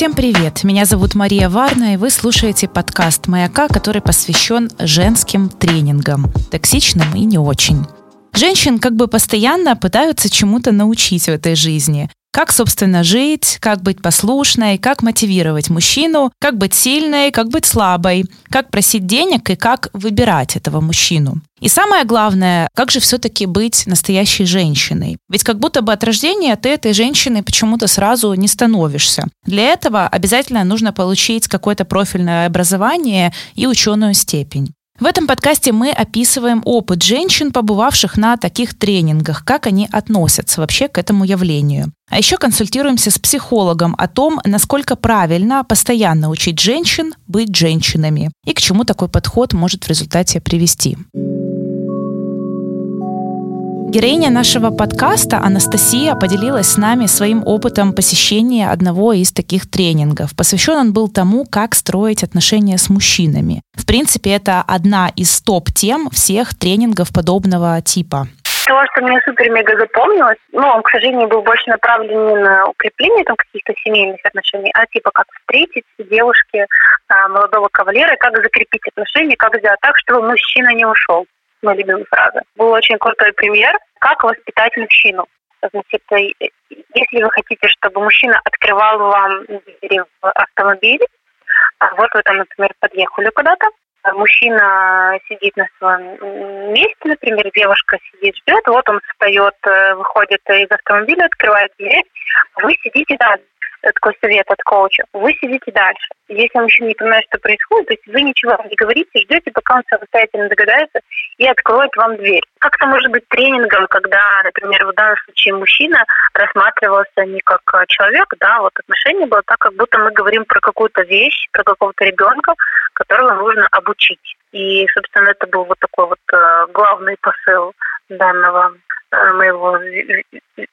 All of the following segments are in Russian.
Всем привет! Меня зовут Мария Варна, и вы слушаете подкаст «Маяка», который посвящен женским тренингам, токсичным и не очень. Женщин как бы постоянно пытаются чему-то научить в этой жизни. Как, собственно, жить, как быть послушной, как мотивировать мужчину, как быть сильной, как быть слабой, как просить денег и как выбирать этого мужчину. И самое главное, как же все-таки быть настоящей женщиной? Ведь как будто бы от рождения ты этой женщиной почему-то сразу не становишься. Для этого обязательно нужно получить какое-то профильное образование и ученую степень. В этом подкасте мы описываем опыт женщин, побывавших на таких тренингах, как они относятся вообще к этому явлению. А еще консультируемся с психологом о том, насколько правильно постоянно учить женщин быть женщинами и к чему такой подход может в результате привести. Героиня нашего подкаста Анастасия поделилась с нами своим опытом посещения одного из таких тренингов. Посвящен он был тому, как строить отношения с мужчинами. В принципе, это одна из топ-тем всех тренингов подобного типа. То, что мне супер-мега запомнилось, ну, он, к сожалению, был больше направлен не на укрепление там каких-то семейных отношений, а типа как встретить девушки а, молодого кавалера, как закрепить отношения, как сделать так, чтобы мужчина не ушел моя любимая фраза. Был очень крутой пример, как воспитать мужчину. Значит, э, если вы хотите, чтобы мужчина открывал вам двери в автомобиле, а вот вы там, например, подъехали куда-то, а мужчина сидит на своем месте, например, девушка сидит, ждет, вот он встает, э, выходит из автомобиля, открывает дверь, вы сидите да, такой совет от коуча. Вы сидите дальше. Если мужчина не понимает, что происходит, то есть вы ничего не говорите, ждете, пока он самостоятельно догадается и откроет вам дверь. Как это может быть тренингом, когда, например, в данном случае мужчина рассматривался не как э, человек, да, вот отношение было так, как будто мы говорим про какую-то вещь, про какого-то ребенка, которого нужно обучить. И, собственно, это был вот такой вот э, главный посыл данного э, моего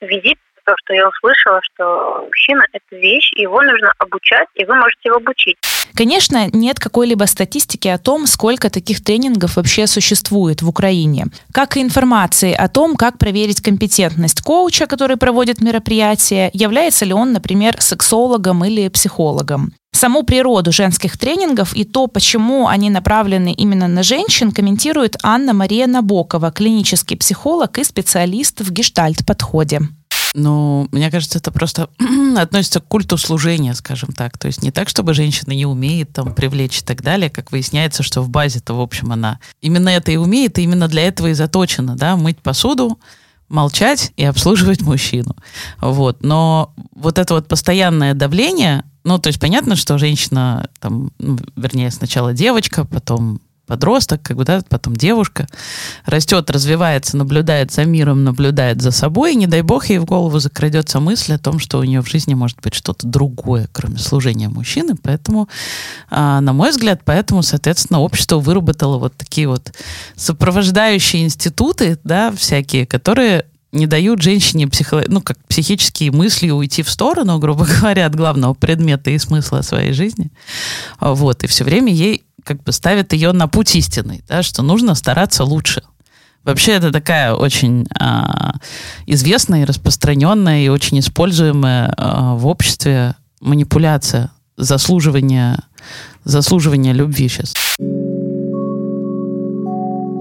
визита то, что я услышала, что мужчина – это вещь, его нужно обучать, и вы можете его обучить. Конечно, нет какой-либо статистики о том, сколько таких тренингов вообще существует в Украине. Как и информации о том, как проверить компетентность коуча, который проводит мероприятие, является ли он, например, сексологом или психологом. Саму природу женских тренингов и то, почему они направлены именно на женщин, комментирует Анна Мария Набокова, клинический психолог и специалист в гештальт-подходе. Ну, мне кажется, это просто относится к культу служения, скажем так. То есть не так, чтобы женщина не умеет там привлечь и так далее, как выясняется, что в базе-то, в общем, она именно это и умеет, и именно для этого и заточена, да, мыть посуду, молчать и обслуживать мужчину. Вот. Но вот это вот постоянное давление, ну, то есть понятно, что женщина, там, ну, вернее, сначала девочка, потом подросток, как бы, да, потом девушка, растет, развивается, наблюдает за миром, наблюдает за собой, и не дай бог ей в голову закрадется мысль о том, что у нее в жизни может быть что-то другое, кроме служения мужчины. Поэтому, а, на мой взгляд, поэтому, соответственно, общество выработало вот такие вот сопровождающие институты, да, всякие, которые не дают женщине психо... ну, как психические мысли уйти в сторону, грубо говоря, от главного предмета и смысла своей жизни. Вот, и все время ей как бы ставит ее на путь истинный, да, что нужно стараться лучше. Вообще это такая очень а, известная и распространенная и очень используемая а, в обществе манипуляция заслуживания, заслуживания любви сейчас.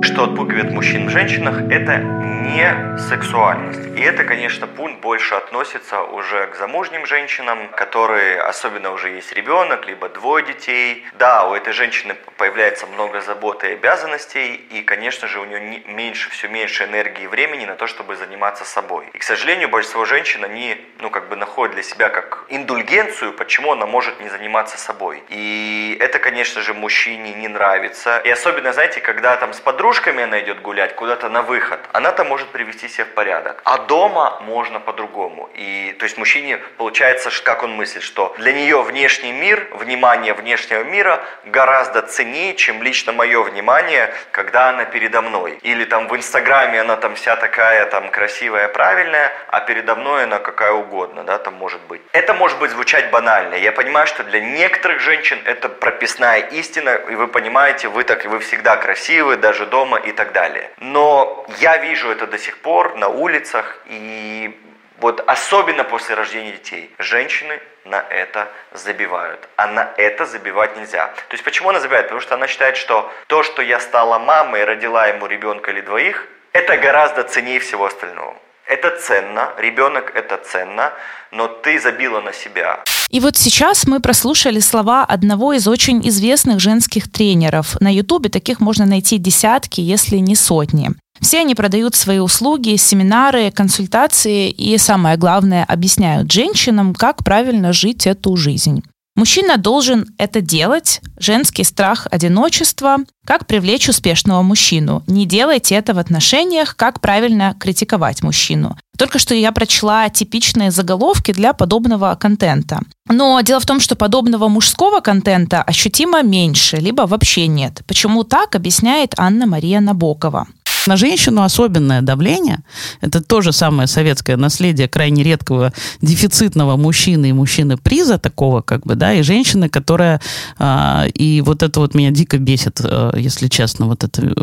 Что отпугивает мужчин в женщинах, это не сексуальность. И это, конечно, пункт больше относится уже к замужним женщинам, которые, особенно уже есть ребенок, либо двое детей. Да, у этой женщины появляется много заботы и обязанностей, и, конечно же, у нее меньше, все меньше энергии и времени на то, чтобы заниматься собой. И, к сожалению, большинство женщин, они, ну, как бы находят для себя как индульгенцию, почему она может не заниматься собой. И это, конечно же, мужчине не нравится. И особенно, знаете, когда там с подружками она идет гулять, куда-то на выход, она там может привести себя в порядок. А дома можно по-другому. И то есть мужчине получается, как он мыслит, что для нее внешний мир, внимание внешнего мира гораздо ценнее, чем лично мое внимание, когда она передо мной. Или там в Инстаграме она там вся такая там красивая, правильная, а передо мной она какая угодно, да, там может быть. Это может быть звучать банально. Я понимаю, что для некоторых женщин это прописная истина, и вы понимаете, вы так, вы всегда красивы, даже дома и так далее. Но я вижу это до сих пор на улицах, и вот особенно после рождения детей, женщины на это забивают. А на это забивать нельзя. То есть почему она забивает? Потому что она считает, что то, что я стала мамой и родила ему ребенка или двоих, это гораздо ценнее всего остального. Это ценно, ребенок это ценно, но ты забила на себя. И вот сейчас мы прослушали слова одного из очень известных женских тренеров. На Ютубе таких можно найти десятки, если не сотни. Все они продают свои услуги, семинары, консультации и, самое главное, объясняют женщинам, как правильно жить эту жизнь. Мужчина должен это делать. Женский страх одиночества. Как привлечь успешного мужчину? Не делайте это в отношениях. Как правильно критиковать мужчину? Только что я прочла типичные заголовки для подобного контента. Но дело в том, что подобного мужского контента ощутимо меньше, либо вообще нет. Почему так, объясняет Анна-Мария Набокова. На женщину особенное давление. Это тоже самое советское наследие крайне редкого дефицитного мужчины и мужчины приза такого, как бы, да, и женщины, которая... Э, и вот это вот меня дико бесит, э, если честно, вот эта э,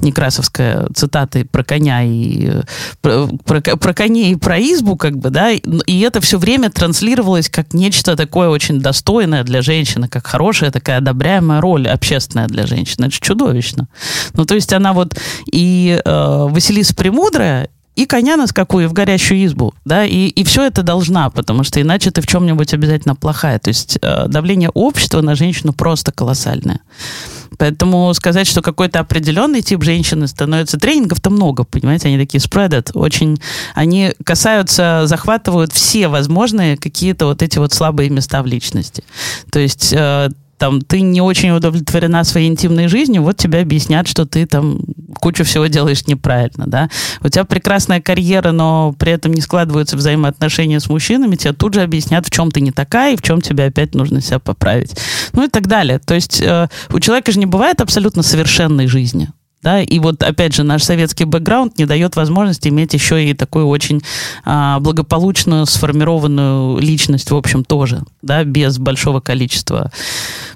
некрасовская цитата про коня и... Э, про, про, про коней и про избу, как бы, да, и это все время транслировалось как нечто такое очень достойное для женщины, как хорошая такая одобряемая роль общественная для женщины. Это чудовищно. Ну, то есть она вот и э, Василиса Премудрая, и коня на скаку, и в горящую избу, да, и, и все это должна, потому что иначе ты в чем-нибудь обязательно плохая. То есть э, давление общества на женщину просто колоссальное. Поэтому сказать, что какой-то определенный тип женщины становится тренингов-то много, понимаете, они такие spreaded, очень, они касаются, захватывают все возможные какие-то вот эти вот слабые места в личности. То есть э, там, ты не очень удовлетворена своей интимной жизнью, вот тебе объяснят, что ты там кучу всего делаешь неправильно, да. У тебя прекрасная карьера, но при этом не складываются взаимоотношения с мужчинами, тебе тут же объяснят, в чем ты не такая и в чем тебе опять нужно себя поправить. Ну и так далее. То есть э, у человека же не бывает абсолютно совершенной жизни. Да? И вот, опять же, наш советский бэкграунд не дает возможности иметь еще и такую очень а, благополучную, сформированную личность, в общем, тоже, да, без большого количества.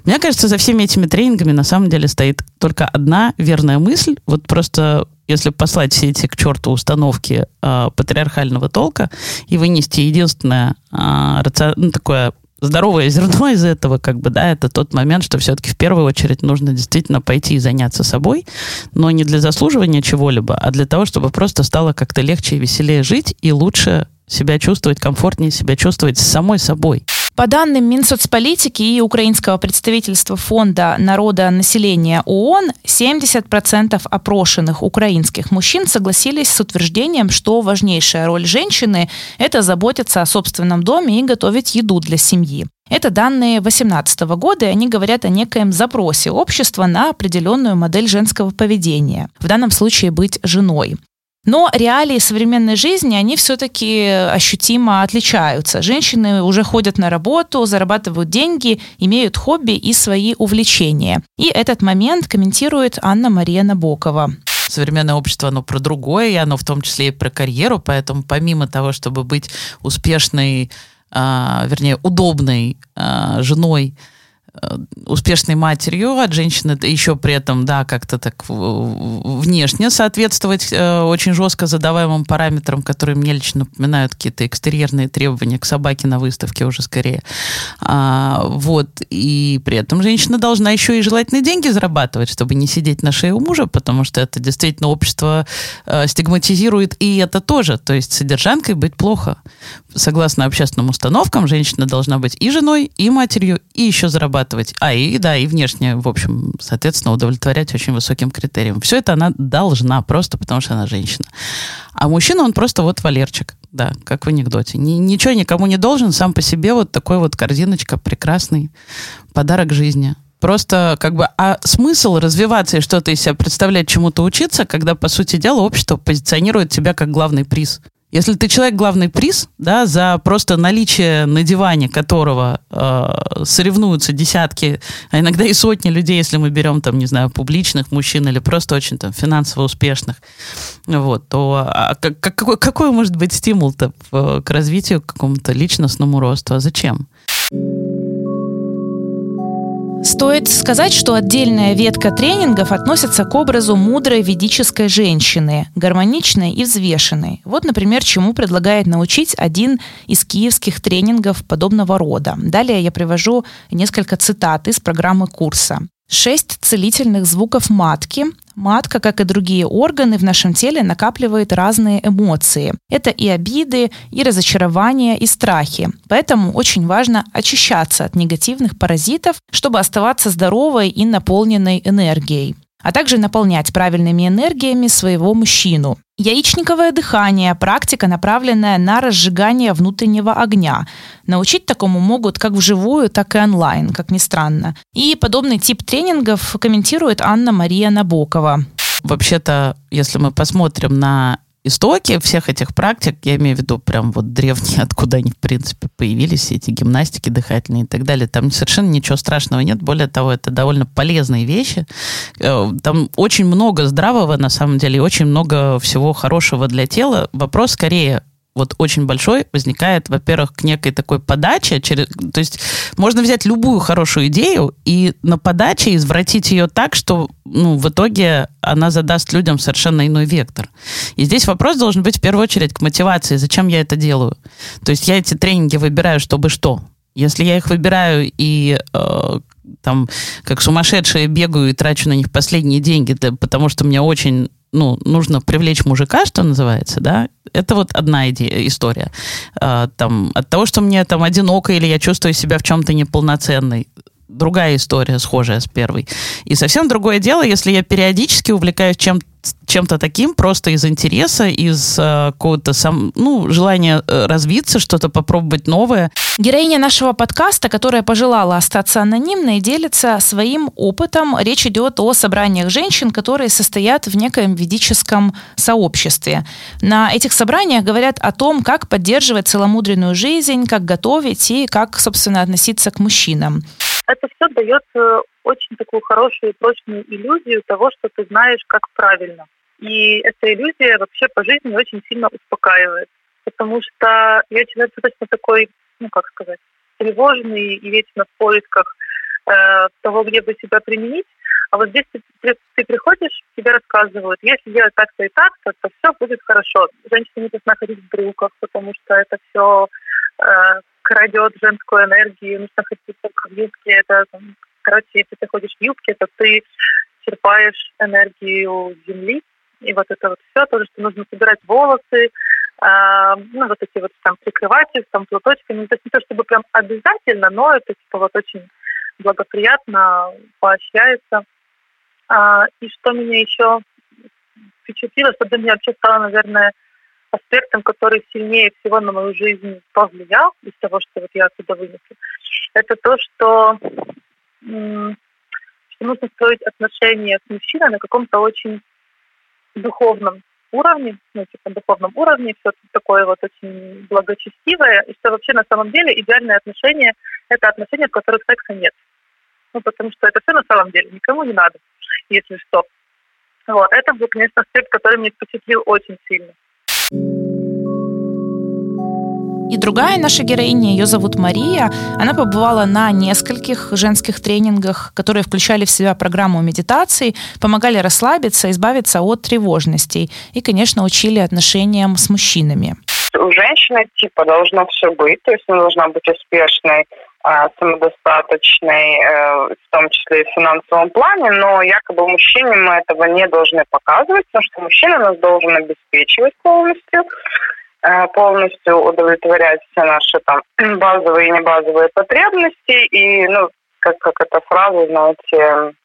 Мне кажется, за всеми этими тренингами на самом деле стоит только одна верная мысль. Вот просто если послать все эти к черту установки э, патриархального толка и вынести единственное э, раци... ну, такое здоровое зерно из этого, как бы, да, это тот момент, что все-таки в первую очередь нужно действительно пойти и заняться собой, но не для заслуживания чего-либо, а для того, чтобы просто стало как-то легче и веселее жить и лучше себя чувствовать, комфортнее себя чувствовать с самой собой. По данным Минсоцполитики и украинского представительства Фонда народа населения ООН, 70% опрошенных украинских мужчин согласились с утверждением, что важнейшая роль женщины – это заботиться о собственном доме и готовить еду для семьи. Это данные 2018 года, и они говорят о некоем запросе общества на определенную модель женского поведения. В данном случае быть женой. Но реалии современной жизни, они все-таки ощутимо отличаются. Женщины уже ходят на работу, зарабатывают деньги, имеют хобби и свои увлечения. И этот момент комментирует Анна-Мария Набокова современное общество, оно про другое, и оно в том числе и про карьеру, поэтому помимо того, чтобы быть успешной, а, вернее, удобной а, женой, Э, успешной матерью, от женщины еще при этом, да, как-то так внешне соответствовать э, очень жестко задаваемым параметрам, которые мне лично напоминают какие-то экстерьерные требования к собаке на выставке уже скорее. А, вот, и при этом женщина должна еще и желательно деньги зарабатывать, чтобы не сидеть на шее у мужа, потому что это действительно общество э, стигматизирует, и это тоже, то есть содержанкой быть плохо. Согласно общественным установкам, женщина должна быть и женой, и матерью, и еще зарабатывать а и да, и внешне, в общем, соответственно, удовлетворять очень высоким критериям. Все это она должна, просто потому что она женщина. А мужчина, он просто вот Валерчик, да, как в анекдоте. Ни, ничего никому не должен, сам по себе вот такой вот корзиночка, прекрасный подарок жизни. Просто как бы, а смысл развиваться и что-то из себя представлять, чему-то учиться, когда, по сути дела, общество позиционирует тебя как главный приз. Если ты человек главный приз, да, за просто наличие на диване которого э, соревнуются десятки, а иногда и сотни людей, если мы берем там, не знаю, публичных мужчин или просто очень там финансово успешных, вот, то а, как, какой, какой может быть стимул-то к развитию, какому-то личностному росту? А зачем? Стоит сказать, что отдельная ветка тренингов относится к образу мудрой ведической женщины, гармоничной и взвешенной. Вот, например, чему предлагает научить один из киевских тренингов подобного рода. Далее я привожу несколько цитат из программы курса. Шесть целительных звуков матки. Матка, как и другие органы в нашем теле, накапливает разные эмоции. Это и обиды, и разочарования, и страхи. Поэтому очень важно очищаться от негативных паразитов, чтобы оставаться здоровой и наполненной энергией а также наполнять правильными энергиями своего мужчину. Яичниковое дыхание – практика, направленная на разжигание внутреннего огня. Научить такому могут как вживую, так и онлайн, как ни странно. И подобный тип тренингов комментирует Анна-Мария Набокова. Вообще-то, если мы посмотрим на истоки всех этих практик, я имею в виду прям вот древние, откуда они, в принципе, появились, эти гимнастики дыхательные и так далее, там совершенно ничего страшного нет. Более того, это довольно полезные вещи. Э, там очень много здравого, на самом деле, и очень много всего хорошего для тела. Вопрос скорее вот очень большой возникает, во-первых, к некой такой подаче. Через, то есть можно взять любую хорошую идею и на подаче извратить ее так, что ну, в итоге она задаст людям совершенно иной вектор. И здесь вопрос должен быть в первую очередь к мотивации. Зачем я это делаю? То есть я эти тренинги выбираю, чтобы что? Если я их выбираю и э, там как сумасшедшая бегаю и трачу на них последние деньги, да, потому что мне очень ну, нужно привлечь мужика, что называется, да, это вот одна идея, история. А, там, от того, что мне там одиноко или я чувствую себя в чем-то неполноценной, другая история, схожая с первой. И совсем другое дело, если я периодически увлекаюсь чем чем-то таким просто из интереса, из э, какого-то сам, ну, желания э, развиться, что-то попробовать новое. Героиня нашего подкаста, которая пожелала остаться анонимной, делится своим опытом. Речь идет о собраниях женщин, которые состоят в некоем ведическом сообществе. На этих собраниях говорят о том, как поддерживать целомудренную жизнь, как готовить и как, собственно, относиться к мужчинам. Это все дает э, очень такую хорошую и прочную иллюзию того, что ты знаешь, как правильно. И эта иллюзия вообще по жизни очень сильно успокаивает. Потому что я человек достаточно такой, ну как сказать, тревожный и вечно в поисках э, того, где бы себя применить. А вот здесь ты, ты, приходишь, тебе рассказывают, если делать так-то и так-то, то все будет хорошо. Женщина не должна ходить в брюках, потому что это все э, крадет женскую энергию, нужно ходить только в юбке. Это короче, если ты ходишь в юбке, то ты черпаешь энергию земли. И вот это вот все, тоже, что нужно собирать волосы, э, ну, вот эти вот там прикрывать их там платочками. То не то, чтобы прям обязательно, но это типа вот очень благоприятно поощряется. А, и что меня еще впечатлило, что для меня вообще стало, наверное, аспектом, который сильнее всего на мою жизнь повлиял из того, что вот я оттуда вынесла, это то, что что нужно строить отношения с мужчиной на каком-то очень духовном уровне, ну, типа духовном уровне, все такое вот очень благочестивое, и что вообще на самом деле идеальное отношение – это отношения, в которых секса нет. Ну, потому что это все на самом деле никому не надо, если что. Вот, это был, конечно, аспект, который меня впечатлил очень сильно. И другая наша героиня, ее зовут Мария, она побывала на нескольких женских тренингах, которые включали в себя программу медитации, помогали расслабиться, избавиться от тревожностей и, конечно, учили отношениям с мужчинами. У женщины типа должно все быть, то есть она должна быть успешной, а, самодостаточной, э, в том числе и в финансовом плане, но якобы мужчине мы этого не должны показывать, потому что мужчина нас должен обеспечивать полностью, полностью удовлетворять все наши там базовые и небазовые потребности. И, ну, как, как эта фраза, знаете,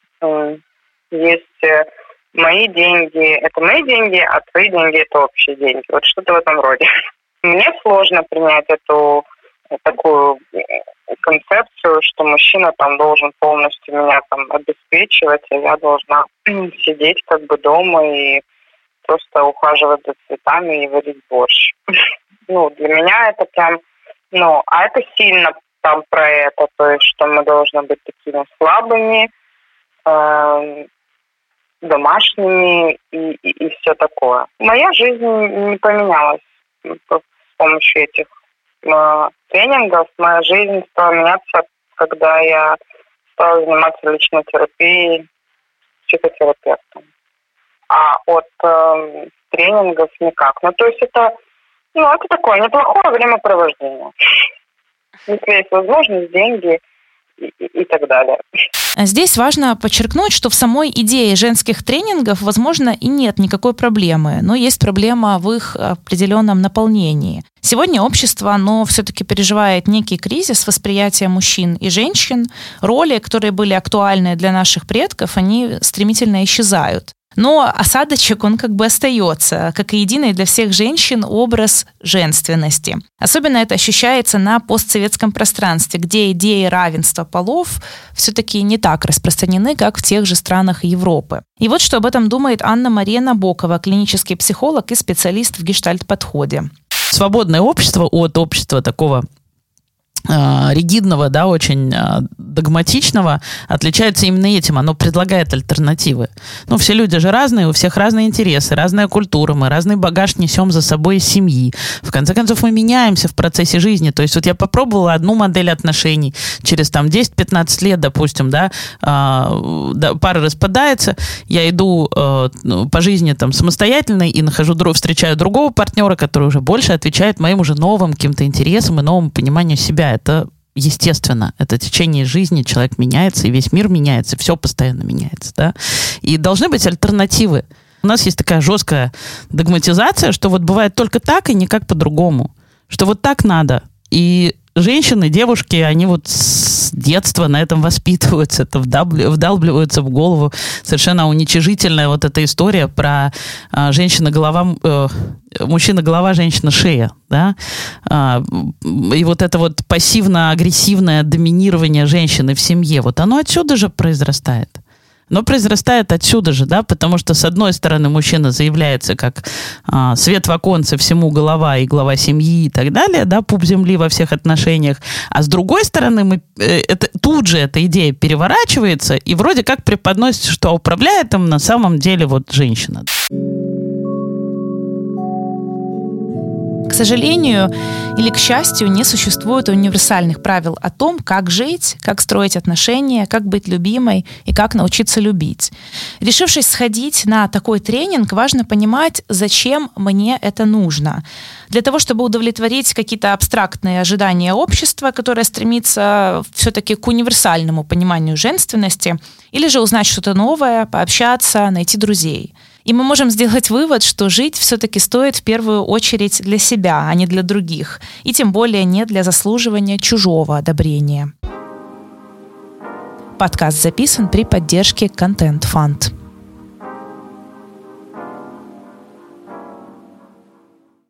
есть э, мои деньги, это мои деньги, а твои деньги это общие деньги. Вот что-то в этом роде. Мне сложно принять эту такую концепцию, что мужчина там должен полностью меня там обеспечивать, а я должна сидеть как бы дома и просто ухаживать за цветами и варить борщ. Ну, для меня это прям, ну, а это сильно там про это, то есть, что мы должны быть такими слабыми, э, домашними и, и, и все такое. Моя жизнь не поменялась с помощью этих э, тренингов. Моя жизнь стала меняться, когда я стала заниматься личной терапией психотерапевтом. А от э, тренингов никак. Ну, то есть это, ну, это такое неплохое времяпровождение. Если есть возможность, деньги и, и, и так далее. Здесь важно подчеркнуть, что в самой идее женских тренингов, возможно, и нет никакой проблемы, но есть проблема в их определенном наполнении. Сегодня общество, оно все-таки переживает некий кризис восприятия мужчин и женщин. Роли, которые были актуальны для наших предков, они стремительно исчезают. Но осадочек, он как бы остается, как и единый для всех женщин образ женственности. Особенно это ощущается на постсоветском пространстве, где идеи равенства полов все-таки не так распространены, как в тех же странах Европы. И вот что об этом думает Анна Мария Набокова, клинический психолог и специалист в гештальт-подходе. Свободное общество от общества такого ригидного, да, очень а, догматичного отличается именно этим. Оно предлагает альтернативы. Ну, все люди же разные, у всех разные интересы, разная культура, мы разный багаж несем за собой из семьи. В конце концов, мы меняемся в процессе жизни. То есть вот я попробовала одну модель отношений, через там 10-15 лет, допустим, э, да, пара распадается, я иду э, по жизни там самостоятельно и нахожу, встречаю другого партнера, который уже больше отвечает моим уже новым каким-то интересам и новому пониманию себя это естественно, это течение жизни, человек меняется, и весь мир меняется, все постоянно меняется, да. И должны быть альтернативы. У нас есть такая жесткая догматизация, что вот бывает только так и никак по-другому. Что вот так надо. И женщины, девушки, они вот детства на этом воспитываются, это вдалбливаются в голову. Совершенно уничижительная вот эта история про а, женщина-голова, э, мужчина-голова, женщина-шея, да, а, и вот это вот пассивно-агрессивное доминирование женщины в семье, вот оно отсюда же произрастает но произрастает отсюда же, да, потому что, с одной стороны, мужчина заявляется как а, свет в оконце, всему голова и глава семьи и так далее, да, пуп земли во всех отношениях, а с другой стороны, мы, э, это, тут же эта идея переворачивается и вроде как преподносится, что управляет им на самом деле вот женщина. К сожалению или к счастью, не существует универсальных правил о том, как жить, как строить отношения, как быть любимой и как научиться любить. Решившись сходить на такой тренинг, важно понимать, зачем мне это нужно. Для того, чтобы удовлетворить какие-то абстрактные ожидания общества, которое стремится все-таки к универсальному пониманию женственности, или же узнать что-то новое, пообщаться, найти друзей – и мы можем сделать вывод, что жить все-таки стоит в первую очередь для себя, а не для других. И тем более не для заслуживания чужого одобрения. Подкаст записан при поддержке Content Fund.